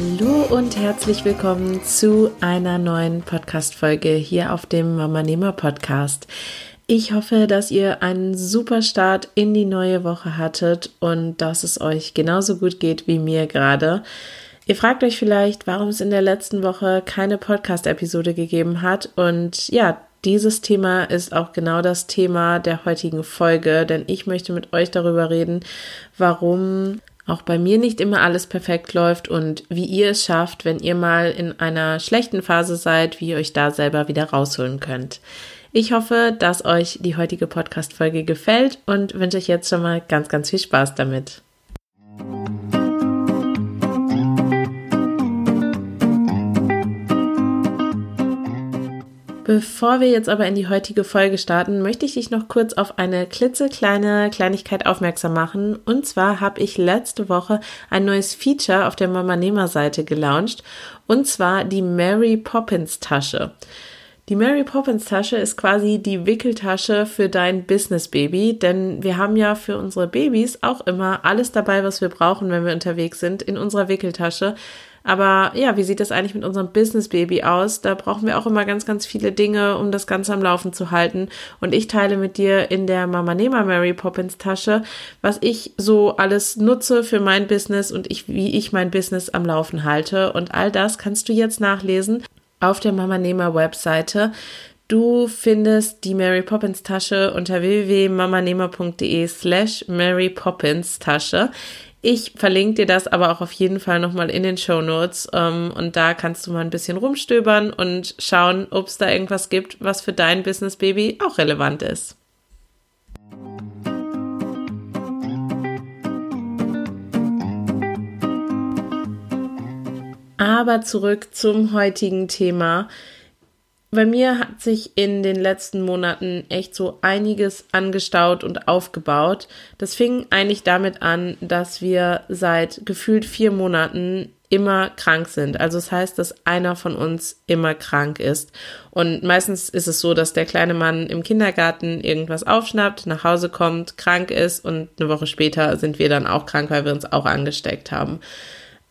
Hallo und herzlich willkommen zu einer neuen Podcast-Folge hier auf dem Mama Nehmer Podcast. Ich hoffe, dass ihr einen super Start in die neue Woche hattet und dass es euch genauso gut geht wie mir gerade. Ihr fragt euch vielleicht, warum es in der letzten Woche keine Podcast-Episode gegeben hat. Und ja, dieses Thema ist auch genau das Thema der heutigen Folge, denn ich möchte mit euch darüber reden, warum auch bei mir nicht immer alles perfekt läuft und wie ihr es schafft, wenn ihr mal in einer schlechten Phase seid, wie ihr euch da selber wieder rausholen könnt. Ich hoffe, dass euch die heutige Podcast-Folge gefällt und wünsche euch jetzt schon mal ganz, ganz viel Spaß damit. Bevor wir jetzt aber in die heutige Folge starten, möchte ich dich noch kurz auf eine klitzekleine Kleinigkeit aufmerksam machen. Und zwar habe ich letzte Woche ein neues Feature auf der Mama Nehmer Seite gelauncht. Und zwar die Mary Poppins Tasche. Die Mary Poppins Tasche ist quasi die Wickeltasche für dein Business Baby, denn wir haben ja für unsere Babys auch immer alles dabei, was wir brauchen, wenn wir unterwegs sind, in unserer Wickeltasche. Aber ja, wie sieht das eigentlich mit unserem Business Baby aus? Da brauchen wir auch immer ganz, ganz viele Dinge, um das Ganze am Laufen zu halten. Und ich teile mit dir in der Mama Nehmer Mary Poppins Tasche, was ich so alles nutze für mein Business und ich, wie ich mein Business am Laufen halte. Und all das kannst du jetzt nachlesen auf der Mama Nehmer Webseite. Du findest die Mary Poppins Tasche unter www.mamanehmer.de slash Mary Poppins Tasche. Ich verlinke dir das aber auch auf jeden Fall nochmal in den Show Notes ähm, und da kannst du mal ein bisschen rumstöbern und schauen, ob es da irgendwas gibt, was für dein Business Baby auch relevant ist. Aber zurück zum heutigen Thema bei mir hat sich in den letzten Monaten echt so einiges angestaut und aufgebaut. Das fing eigentlich damit an, dass wir seit gefühlt vier Monaten immer krank sind. Also das heißt, dass einer von uns immer krank ist. Und meistens ist es so, dass der kleine Mann im Kindergarten irgendwas aufschnappt, nach Hause kommt, krank ist und eine Woche später sind wir dann auch krank, weil wir uns auch angesteckt haben.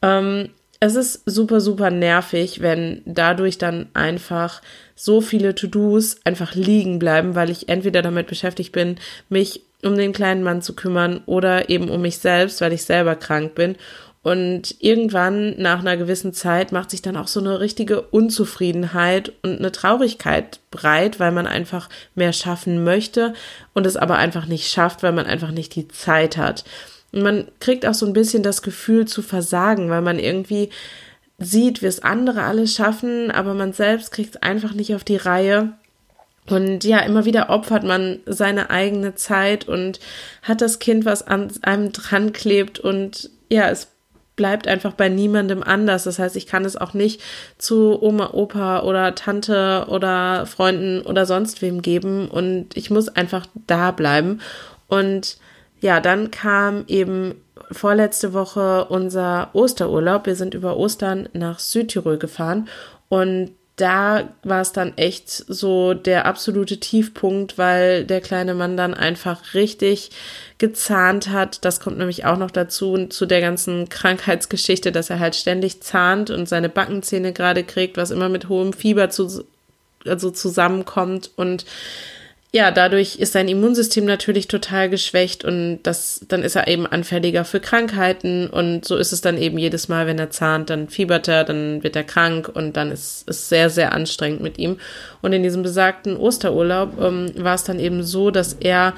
Ähm, es ist super, super nervig, wenn dadurch dann einfach so viele To-Dos einfach liegen bleiben, weil ich entweder damit beschäftigt bin, mich um den kleinen Mann zu kümmern oder eben um mich selbst, weil ich selber krank bin. Und irgendwann nach einer gewissen Zeit macht sich dann auch so eine richtige Unzufriedenheit und eine Traurigkeit breit, weil man einfach mehr schaffen möchte und es aber einfach nicht schafft, weil man einfach nicht die Zeit hat. Und man kriegt auch so ein bisschen das Gefühl zu versagen, weil man irgendwie sieht, wie es andere alles schaffen, aber man selbst kriegt es einfach nicht auf die Reihe. Und ja, immer wieder opfert man seine eigene Zeit und hat das Kind, was an einem dran klebt und ja, es bleibt einfach bei niemandem anders. Das heißt, ich kann es auch nicht zu Oma, Opa oder Tante oder Freunden oder sonst wem geben und ich muss einfach da bleiben. Und ja, dann kam eben vorletzte Woche unser Osterurlaub. Wir sind über Ostern nach Südtirol gefahren und da war es dann echt so der absolute Tiefpunkt, weil der kleine Mann dann einfach richtig gezahnt hat. Das kommt nämlich auch noch dazu, zu der ganzen Krankheitsgeschichte, dass er halt ständig zahnt und seine Backenzähne gerade kriegt, was immer mit hohem Fieber zu, also zusammenkommt und ja, dadurch ist sein Immunsystem natürlich total geschwächt und das, dann ist er eben anfälliger für Krankheiten und so ist es dann eben jedes Mal, wenn er zahnt, dann fiebert er, dann wird er krank und dann ist es sehr, sehr anstrengend mit ihm. Und in diesem besagten Osterurlaub ähm, war es dann eben so, dass er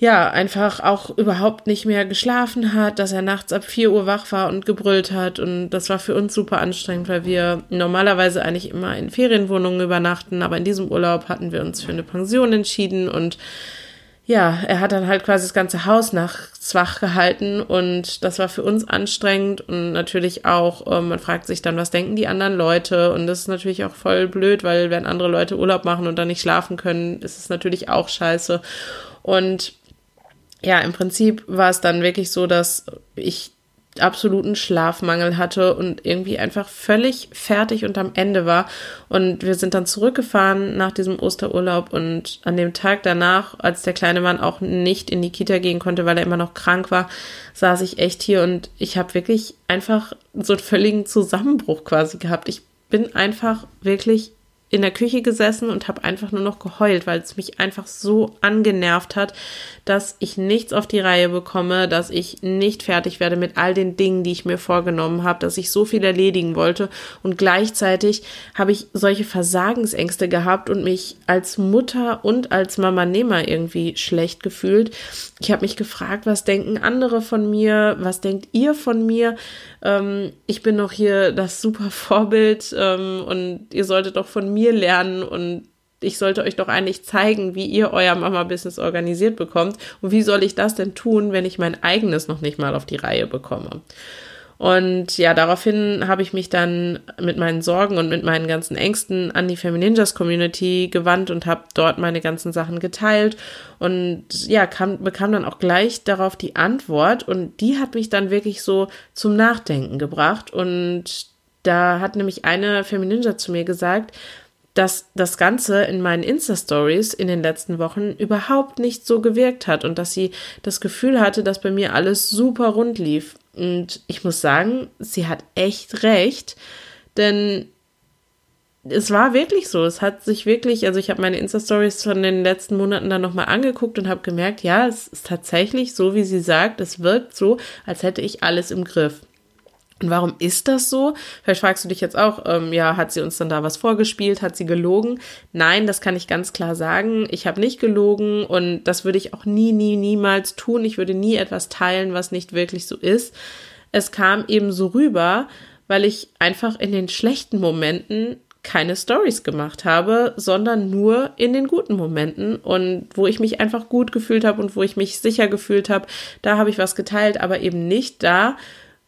ja, einfach auch überhaupt nicht mehr geschlafen hat, dass er nachts ab 4 Uhr wach war und gebrüllt hat. Und das war für uns super anstrengend, weil wir normalerweise eigentlich immer in Ferienwohnungen übernachten, aber in diesem Urlaub hatten wir uns für eine Pension entschieden. Und ja, er hat dann halt quasi das ganze Haus nachts wach gehalten. Und das war für uns anstrengend. Und natürlich auch, äh, man fragt sich dann, was denken die anderen Leute? Und das ist natürlich auch voll blöd, weil wenn andere Leute Urlaub machen und dann nicht schlafen können, ist es natürlich auch scheiße. Und ja, im Prinzip war es dann wirklich so, dass ich absoluten Schlafmangel hatte und irgendwie einfach völlig fertig und am Ende war. Und wir sind dann zurückgefahren nach diesem Osterurlaub und an dem Tag danach, als der kleine Mann auch nicht in die Kita gehen konnte, weil er immer noch krank war, saß ich echt hier und ich habe wirklich einfach so einen völligen Zusammenbruch quasi gehabt. Ich bin einfach wirklich in der Küche gesessen und habe einfach nur noch geheult, weil es mich einfach so angenervt hat, dass ich nichts auf die Reihe bekomme, dass ich nicht fertig werde mit all den Dingen, die ich mir vorgenommen habe, dass ich so viel erledigen wollte und gleichzeitig habe ich solche Versagensängste gehabt und mich als Mutter und als Mama Nehmer irgendwie schlecht gefühlt. Ich habe mich gefragt, was denken andere von mir, was denkt ihr von mir? Ähm, ich bin doch hier das super Vorbild ähm, und ihr solltet doch von mir lernen und ich sollte euch doch eigentlich zeigen, wie ihr euer Mama-Business organisiert bekommt. Und wie soll ich das denn tun, wenn ich mein eigenes noch nicht mal auf die Reihe bekomme? Und ja, daraufhin habe ich mich dann mit meinen Sorgen und mit meinen ganzen Ängsten an die Femininjas Community gewandt und habe dort meine ganzen Sachen geteilt und ja, kam, bekam dann auch gleich darauf die Antwort und die hat mich dann wirklich so zum Nachdenken gebracht und da hat nämlich eine Femininja zu mir gesagt, dass das Ganze in meinen Insta-Stories in den letzten Wochen überhaupt nicht so gewirkt hat und dass sie das Gefühl hatte, dass bei mir alles super rund lief. Und ich muss sagen, sie hat echt recht, denn es war wirklich so. Es hat sich wirklich, also ich habe meine Insta-Stories von den letzten Monaten dann nochmal angeguckt und habe gemerkt, ja, es ist tatsächlich so, wie sie sagt, es wirkt so, als hätte ich alles im Griff. Und warum ist das so? Vielleicht fragst du dich jetzt auch, ähm, ja, hat sie uns dann da was vorgespielt? Hat sie gelogen? Nein, das kann ich ganz klar sagen. Ich habe nicht gelogen und das würde ich auch nie, nie, niemals tun. Ich würde nie etwas teilen, was nicht wirklich so ist. Es kam eben so rüber, weil ich einfach in den schlechten Momenten keine Stories gemacht habe, sondern nur in den guten Momenten und wo ich mich einfach gut gefühlt habe und wo ich mich sicher gefühlt habe, da habe ich was geteilt, aber eben nicht da,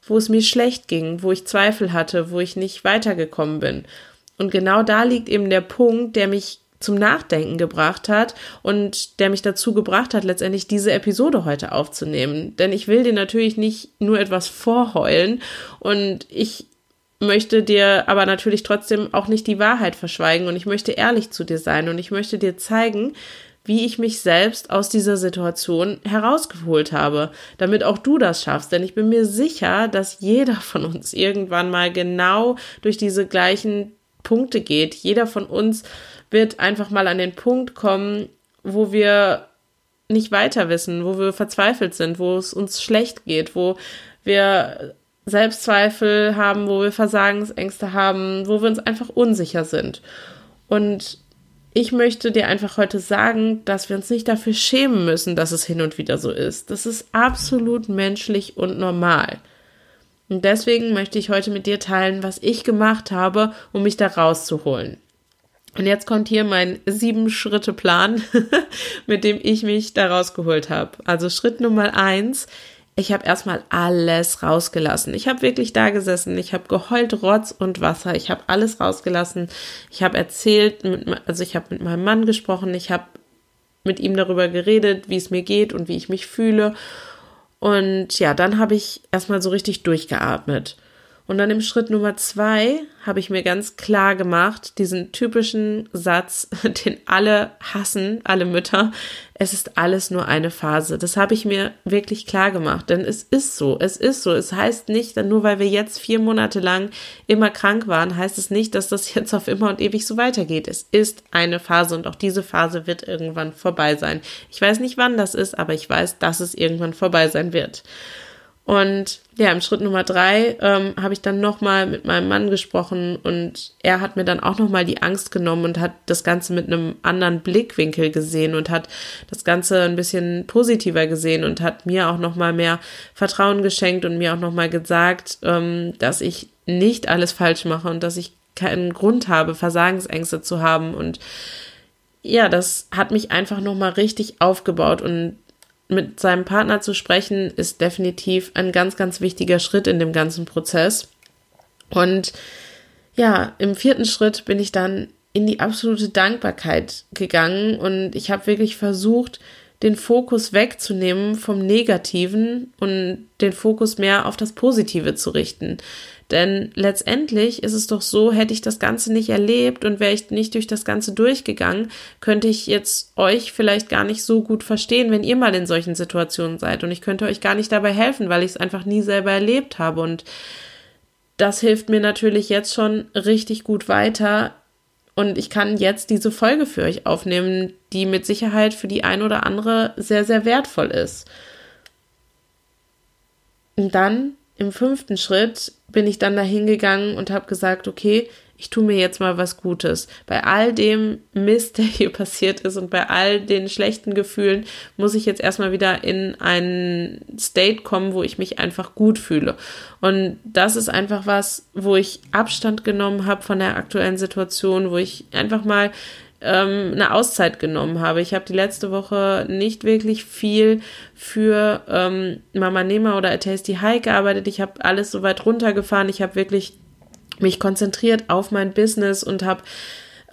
wo es mir schlecht ging, wo ich Zweifel hatte, wo ich nicht weitergekommen bin. Und genau da liegt eben der Punkt, der mich zum Nachdenken gebracht hat und der mich dazu gebracht hat, letztendlich diese Episode heute aufzunehmen. Denn ich will dir natürlich nicht nur etwas vorheulen und ich möchte dir aber natürlich trotzdem auch nicht die Wahrheit verschweigen und ich möchte ehrlich zu dir sein und ich möchte dir zeigen, wie ich mich selbst aus dieser Situation herausgeholt habe, damit auch du das schaffst. Denn ich bin mir sicher, dass jeder von uns irgendwann mal genau durch diese gleichen Punkte geht. Jeder von uns wird einfach mal an den Punkt kommen, wo wir nicht weiter wissen, wo wir verzweifelt sind, wo es uns schlecht geht, wo wir Selbstzweifel haben, wo wir Versagensängste haben, wo wir uns einfach unsicher sind. Und ich möchte dir einfach heute sagen, dass wir uns nicht dafür schämen müssen, dass es hin und wieder so ist. Das ist absolut menschlich und normal. Und deswegen möchte ich heute mit dir teilen, was ich gemacht habe, um mich da rauszuholen. Und jetzt kommt hier mein sieben Schritte Plan, mit dem ich mich da rausgeholt habe. Also Schritt Nummer eins, ich habe erstmal alles rausgelassen. Ich habe wirklich da gesessen. Ich habe geheult, Rotz und Wasser. Ich habe alles rausgelassen. Ich habe erzählt, mit, also ich habe mit meinem Mann gesprochen. Ich habe mit ihm darüber geredet, wie es mir geht und wie ich mich fühle. Und ja, dann habe ich erstmal so richtig durchgeatmet. Und dann im Schritt Nummer zwei habe ich mir ganz klar gemacht, diesen typischen Satz, den alle hassen, alle Mütter, es ist alles nur eine Phase. Das habe ich mir wirklich klar gemacht, denn es ist so, es ist so. Es heißt nicht, nur weil wir jetzt vier Monate lang immer krank waren, heißt es nicht, dass das jetzt auf immer und ewig so weitergeht. Es ist eine Phase und auch diese Phase wird irgendwann vorbei sein. Ich weiß nicht, wann das ist, aber ich weiß, dass es irgendwann vorbei sein wird. Und ja, im Schritt Nummer drei ähm, habe ich dann nochmal mit meinem Mann gesprochen und er hat mir dann auch nochmal die Angst genommen und hat das Ganze mit einem anderen Blickwinkel gesehen und hat das Ganze ein bisschen positiver gesehen und hat mir auch nochmal mehr Vertrauen geschenkt und mir auch nochmal gesagt, ähm, dass ich nicht alles falsch mache und dass ich keinen Grund habe, Versagensängste zu haben. Und ja, das hat mich einfach nochmal richtig aufgebaut und mit seinem Partner zu sprechen ist definitiv ein ganz, ganz wichtiger Schritt in dem ganzen Prozess. Und ja, im vierten Schritt bin ich dann in die absolute Dankbarkeit gegangen und ich habe wirklich versucht, den Fokus wegzunehmen vom Negativen und den Fokus mehr auf das Positive zu richten. Denn letztendlich ist es doch so, hätte ich das Ganze nicht erlebt und wäre ich nicht durch das Ganze durchgegangen, könnte ich jetzt euch vielleicht gar nicht so gut verstehen, wenn ihr mal in solchen Situationen seid. Und ich könnte euch gar nicht dabei helfen, weil ich es einfach nie selber erlebt habe. Und das hilft mir natürlich jetzt schon richtig gut weiter. Und ich kann jetzt diese Folge für euch aufnehmen, die mit Sicherheit für die ein oder andere sehr, sehr wertvoll ist. Und dann im fünften Schritt bin ich dann dahin gegangen und habe gesagt, okay, ich tue mir jetzt mal was Gutes. Bei all dem Mist, der hier passiert ist und bei all den schlechten Gefühlen muss ich jetzt erstmal wieder in einen State kommen, wo ich mich einfach gut fühle. Und das ist einfach was, wo ich Abstand genommen habe von der aktuellen Situation, wo ich einfach mal ähm, eine Auszeit genommen habe. Ich habe die letzte Woche nicht wirklich viel für ähm, Mama Nehmer oder A Tasty High gearbeitet. Ich habe alles so weit runtergefahren. Ich habe wirklich mich konzentriert auf mein Business und habe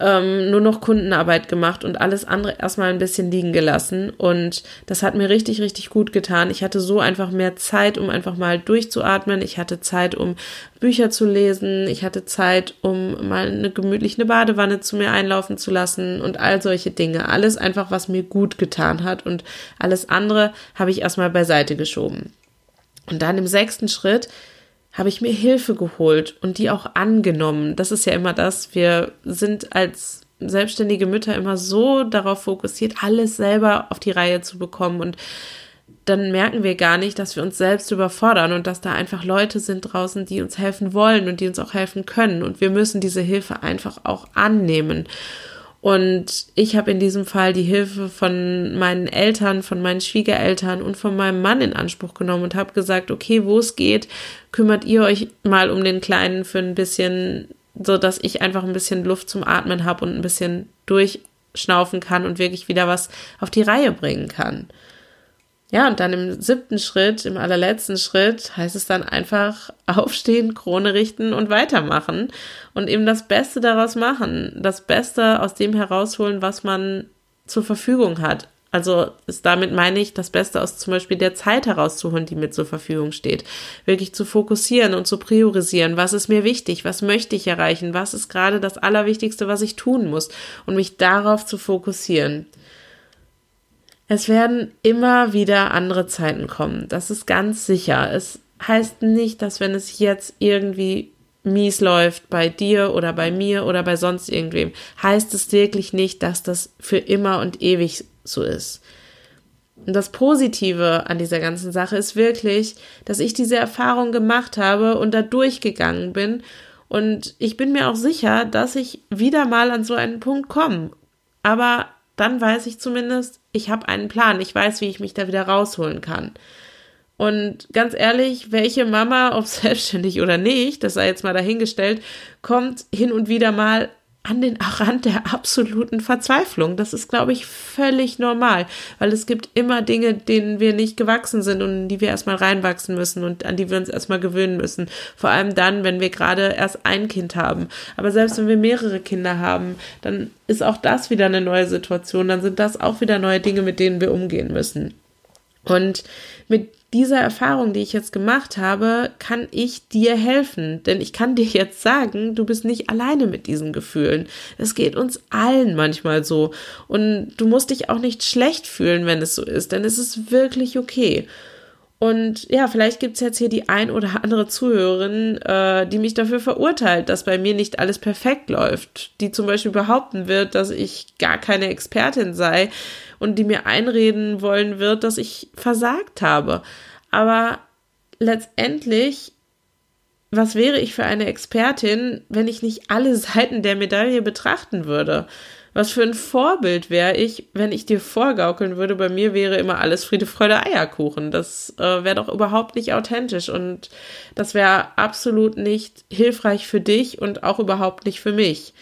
ähm, nur noch Kundenarbeit gemacht und alles andere erstmal ein bisschen liegen gelassen. Und das hat mir richtig, richtig gut getan. Ich hatte so einfach mehr Zeit, um einfach mal durchzuatmen. Ich hatte Zeit, um Bücher zu lesen. Ich hatte Zeit, um mal eine gemütliche Badewanne zu mir einlaufen zu lassen und all solche Dinge. Alles einfach, was mir gut getan hat. Und alles andere habe ich erstmal beiseite geschoben. Und dann im sechsten Schritt habe ich mir Hilfe geholt und die auch angenommen. Das ist ja immer das. Wir sind als selbstständige Mütter immer so darauf fokussiert, alles selber auf die Reihe zu bekommen und dann merken wir gar nicht, dass wir uns selbst überfordern und dass da einfach Leute sind draußen, die uns helfen wollen und die uns auch helfen können. Und wir müssen diese Hilfe einfach auch annehmen. Und ich habe in diesem Fall die Hilfe von meinen Eltern, von meinen Schwiegereltern und von meinem Mann in Anspruch genommen und habe gesagt, okay, wo es geht, kümmert ihr euch mal um den Kleinen für ein bisschen, so dass ich einfach ein bisschen Luft zum Atmen habe und ein bisschen durchschnaufen kann und wirklich wieder was auf die Reihe bringen kann. Ja, und dann im siebten Schritt, im allerletzten Schritt, heißt es dann einfach aufstehen, Krone richten und weitermachen und eben das Beste daraus machen, das Beste aus dem herausholen, was man zur Verfügung hat. Also ist damit meine ich, das Beste aus zum Beispiel der Zeit herauszuholen, die mir zur Verfügung steht. Wirklich zu fokussieren und zu priorisieren. Was ist mir wichtig? Was möchte ich erreichen? Was ist gerade das Allerwichtigste, was ich tun muss? Und mich darauf zu fokussieren. Es werden immer wieder andere Zeiten kommen. Das ist ganz sicher. Es heißt nicht, dass wenn es jetzt irgendwie mies läuft bei dir oder bei mir oder bei sonst irgendwem, heißt es wirklich nicht, dass das für immer und ewig so ist. Und das Positive an dieser ganzen Sache ist wirklich, dass ich diese Erfahrung gemacht habe und da durchgegangen bin. Und ich bin mir auch sicher, dass ich wieder mal an so einen Punkt komme. Aber dann weiß ich zumindest, ich habe einen Plan, ich weiß, wie ich mich da wieder rausholen kann. Und ganz ehrlich, welche Mama, ob selbstständig oder nicht, das sei jetzt mal dahingestellt, kommt hin und wieder mal an den Rand der absoluten Verzweiflung. Das ist, glaube ich, völlig normal, weil es gibt immer Dinge, denen wir nicht gewachsen sind und die wir erstmal reinwachsen müssen und an die wir uns erstmal gewöhnen müssen. Vor allem dann, wenn wir gerade erst ein Kind haben. Aber selbst wenn wir mehrere Kinder haben, dann ist auch das wieder eine neue Situation. Dann sind das auch wieder neue Dinge, mit denen wir umgehen müssen. Und mit dieser Erfahrung, die ich jetzt gemacht habe, kann ich dir helfen. Denn ich kann dir jetzt sagen, du bist nicht alleine mit diesen Gefühlen. Es geht uns allen manchmal so. Und du musst dich auch nicht schlecht fühlen, wenn es so ist, denn es ist wirklich okay. Und ja, vielleicht gibt's jetzt hier die ein oder andere Zuhörerin, äh, die mich dafür verurteilt, dass bei mir nicht alles perfekt läuft. Die zum Beispiel behaupten wird, dass ich gar keine Expertin sei und die mir einreden wollen wird, dass ich versagt habe. Aber letztendlich, was wäre ich für eine Expertin, wenn ich nicht alle Seiten der Medaille betrachten würde? Was für ein Vorbild wäre ich, wenn ich dir vorgaukeln würde, bei mir wäre immer alles Friede, Freude, Eierkuchen. Das äh, wäre doch überhaupt nicht authentisch und das wäre absolut nicht hilfreich für dich und auch überhaupt nicht für mich.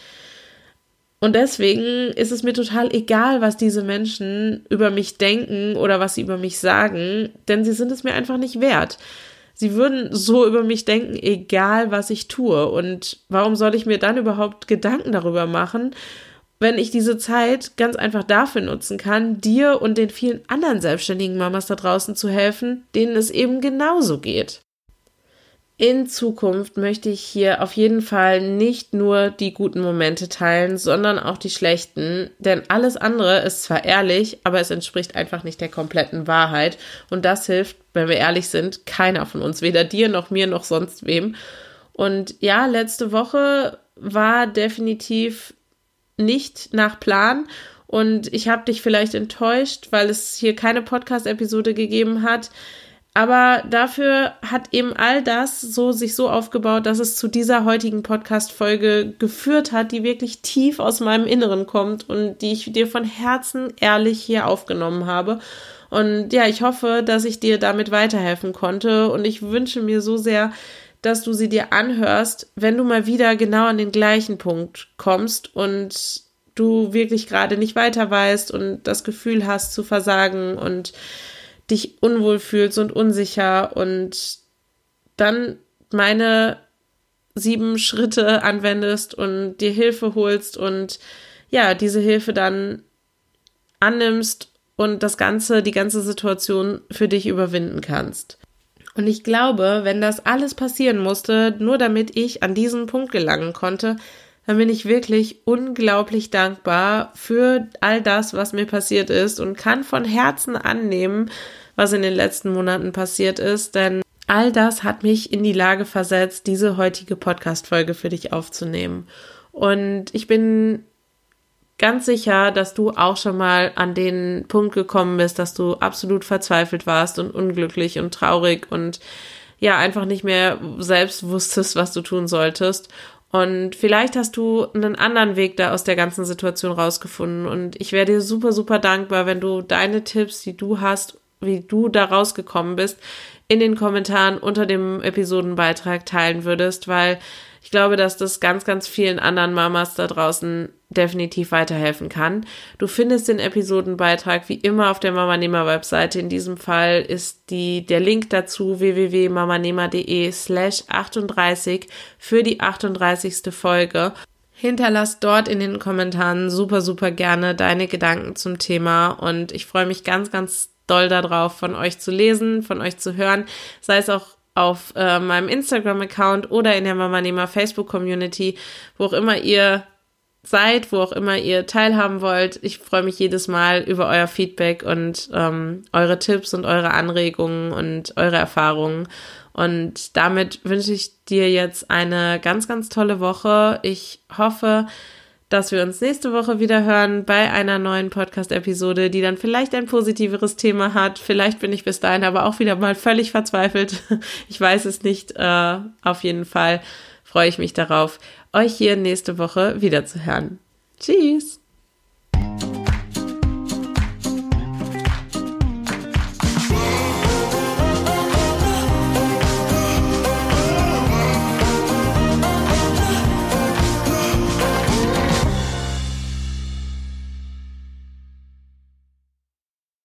Und deswegen ist es mir total egal, was diese Menschen über mich denken oder was sie über mich sagen, denn sie sind es mir einfach nicht wert. Sie würden so über mich denken, egal was ich tue. Und warum soll ich mir dann überhaupt Gedanken darüber machen, wenn ich diese Zeit ganz einfach dafür nutzen kann, dir und den vielen anderen selbstständigen Mamas da draußen zu helfen, denen es eben genauso geht. In Zukunft möchte ich hier auf jeden Fall nicht nur die guten Momente teilen, sondern auch die schlechten, denn alles andere ist zwar ehrlich, aber es entspricht einfach nicht der kompletten Wahrheit und das hilft, wenn wir ehrlich sind, keiner von uns, weder dir noch mir noch sonst wem. Und ja, letzte Woche war definitiv nicht nach Plan und ich habe dich vielleicht enttäuscht, weil es hier keine Podcast-Episode gegeben hat. Aber dafür hat eben all das so sich so aufgebaut, dass es zu dieser heutigen Podcast-Folge geführt hat, die wirklich tief aus meinem Inneren kommt und die ich dir von Herzen ehrlich hier aufgenommen habe. Und ja, ich hoffe, dass ich dir damit weiterhelfen konnte und ich wünsche mir so sehr, dass du sie dir anhörst, wenn du mal wieder genau an den gleichen Punkt kommst und du wirklich gerade nicht weiter weißt und das Gefühl hast zu versagen und dich unwohl fühlst und unsicher und dann meine sieben Schritte anwendest und dir Hilfe holst und ja, diese Hilfe dann annimmst und das Ganze, die ganze Situation für dich überwinden kannst. Und ich glaube, wenn das alles passieren musste, nur damit ich an diesen Punkt gelangen konnte, dann bin ich wirklich unglaublich dankbar für all das, was mir passiert ist und kann von Herzen annehmen, was in den letzten Monaten passiert ist, denn all das hat mich in die Lage versetzt, diese heutige Podcast-Folge für dich aufzunehmen. Und ich bin ganz sicher, dass du auch schon mal an den Punkt gekommen bist, dass du absolut verzweifelt warst und unglücklich und traurig und ja, einfach nicht mehr selbst wusstest, was du tun solltest. Und vielleicht hast du einen anderen Weg da aus der ganzen Situation rausgefunden. Und ich wäre dir super, super dankbar, wenn du deine Tipps, die du hast, wie du da rausgekommen bist, in den Kommentaren unter dem Episodenbeitrag teilen würdest, weil ich glaube, dass das ganz, ganz vielen anderen Mamas da draußen definitiv weiterhelfen kann. Du findest den Episodenbeitrag wie immer auf der Mamanehmer Webseite. In diesem Fall ist die, der Link dazu www.mamanehmer.de slash 38 für die 38. Folge. Hinterlass dort in den Kommentaren super, super gerne deine Gedanken zum Thema und ich freue mich ganz, ganz doll darauf, von euch zu lesen, von euch zu hören, sei es auch auf äh, meinem Instagram-Account oder in der Mama Nehmer Facebook-Community, wo auch immer ihr seid, wo auch immer ihr teilhaben wollt. Ich freue mich jedes Mal über euer Feedback und ähm, eure Tipps und eure Anregungen und eure Erfahrungen. Und damit wünsche ich dir jetzt eine ganz, ganz tolle Woche. Ich hoffe, dass wir uns nächste Woche wieder hören bei einer neuen Podcast-Episode, die dann vielleicht ein positiveres Thema hat. Vielleicht bin ich bis dahin aber auch wieder mal völlig verzweifelt. Ich weiß es nicht. Äh, auf jeden Fall freue ich mich darauf, euch hier nächste Woche wieder zu hören. Tschüss!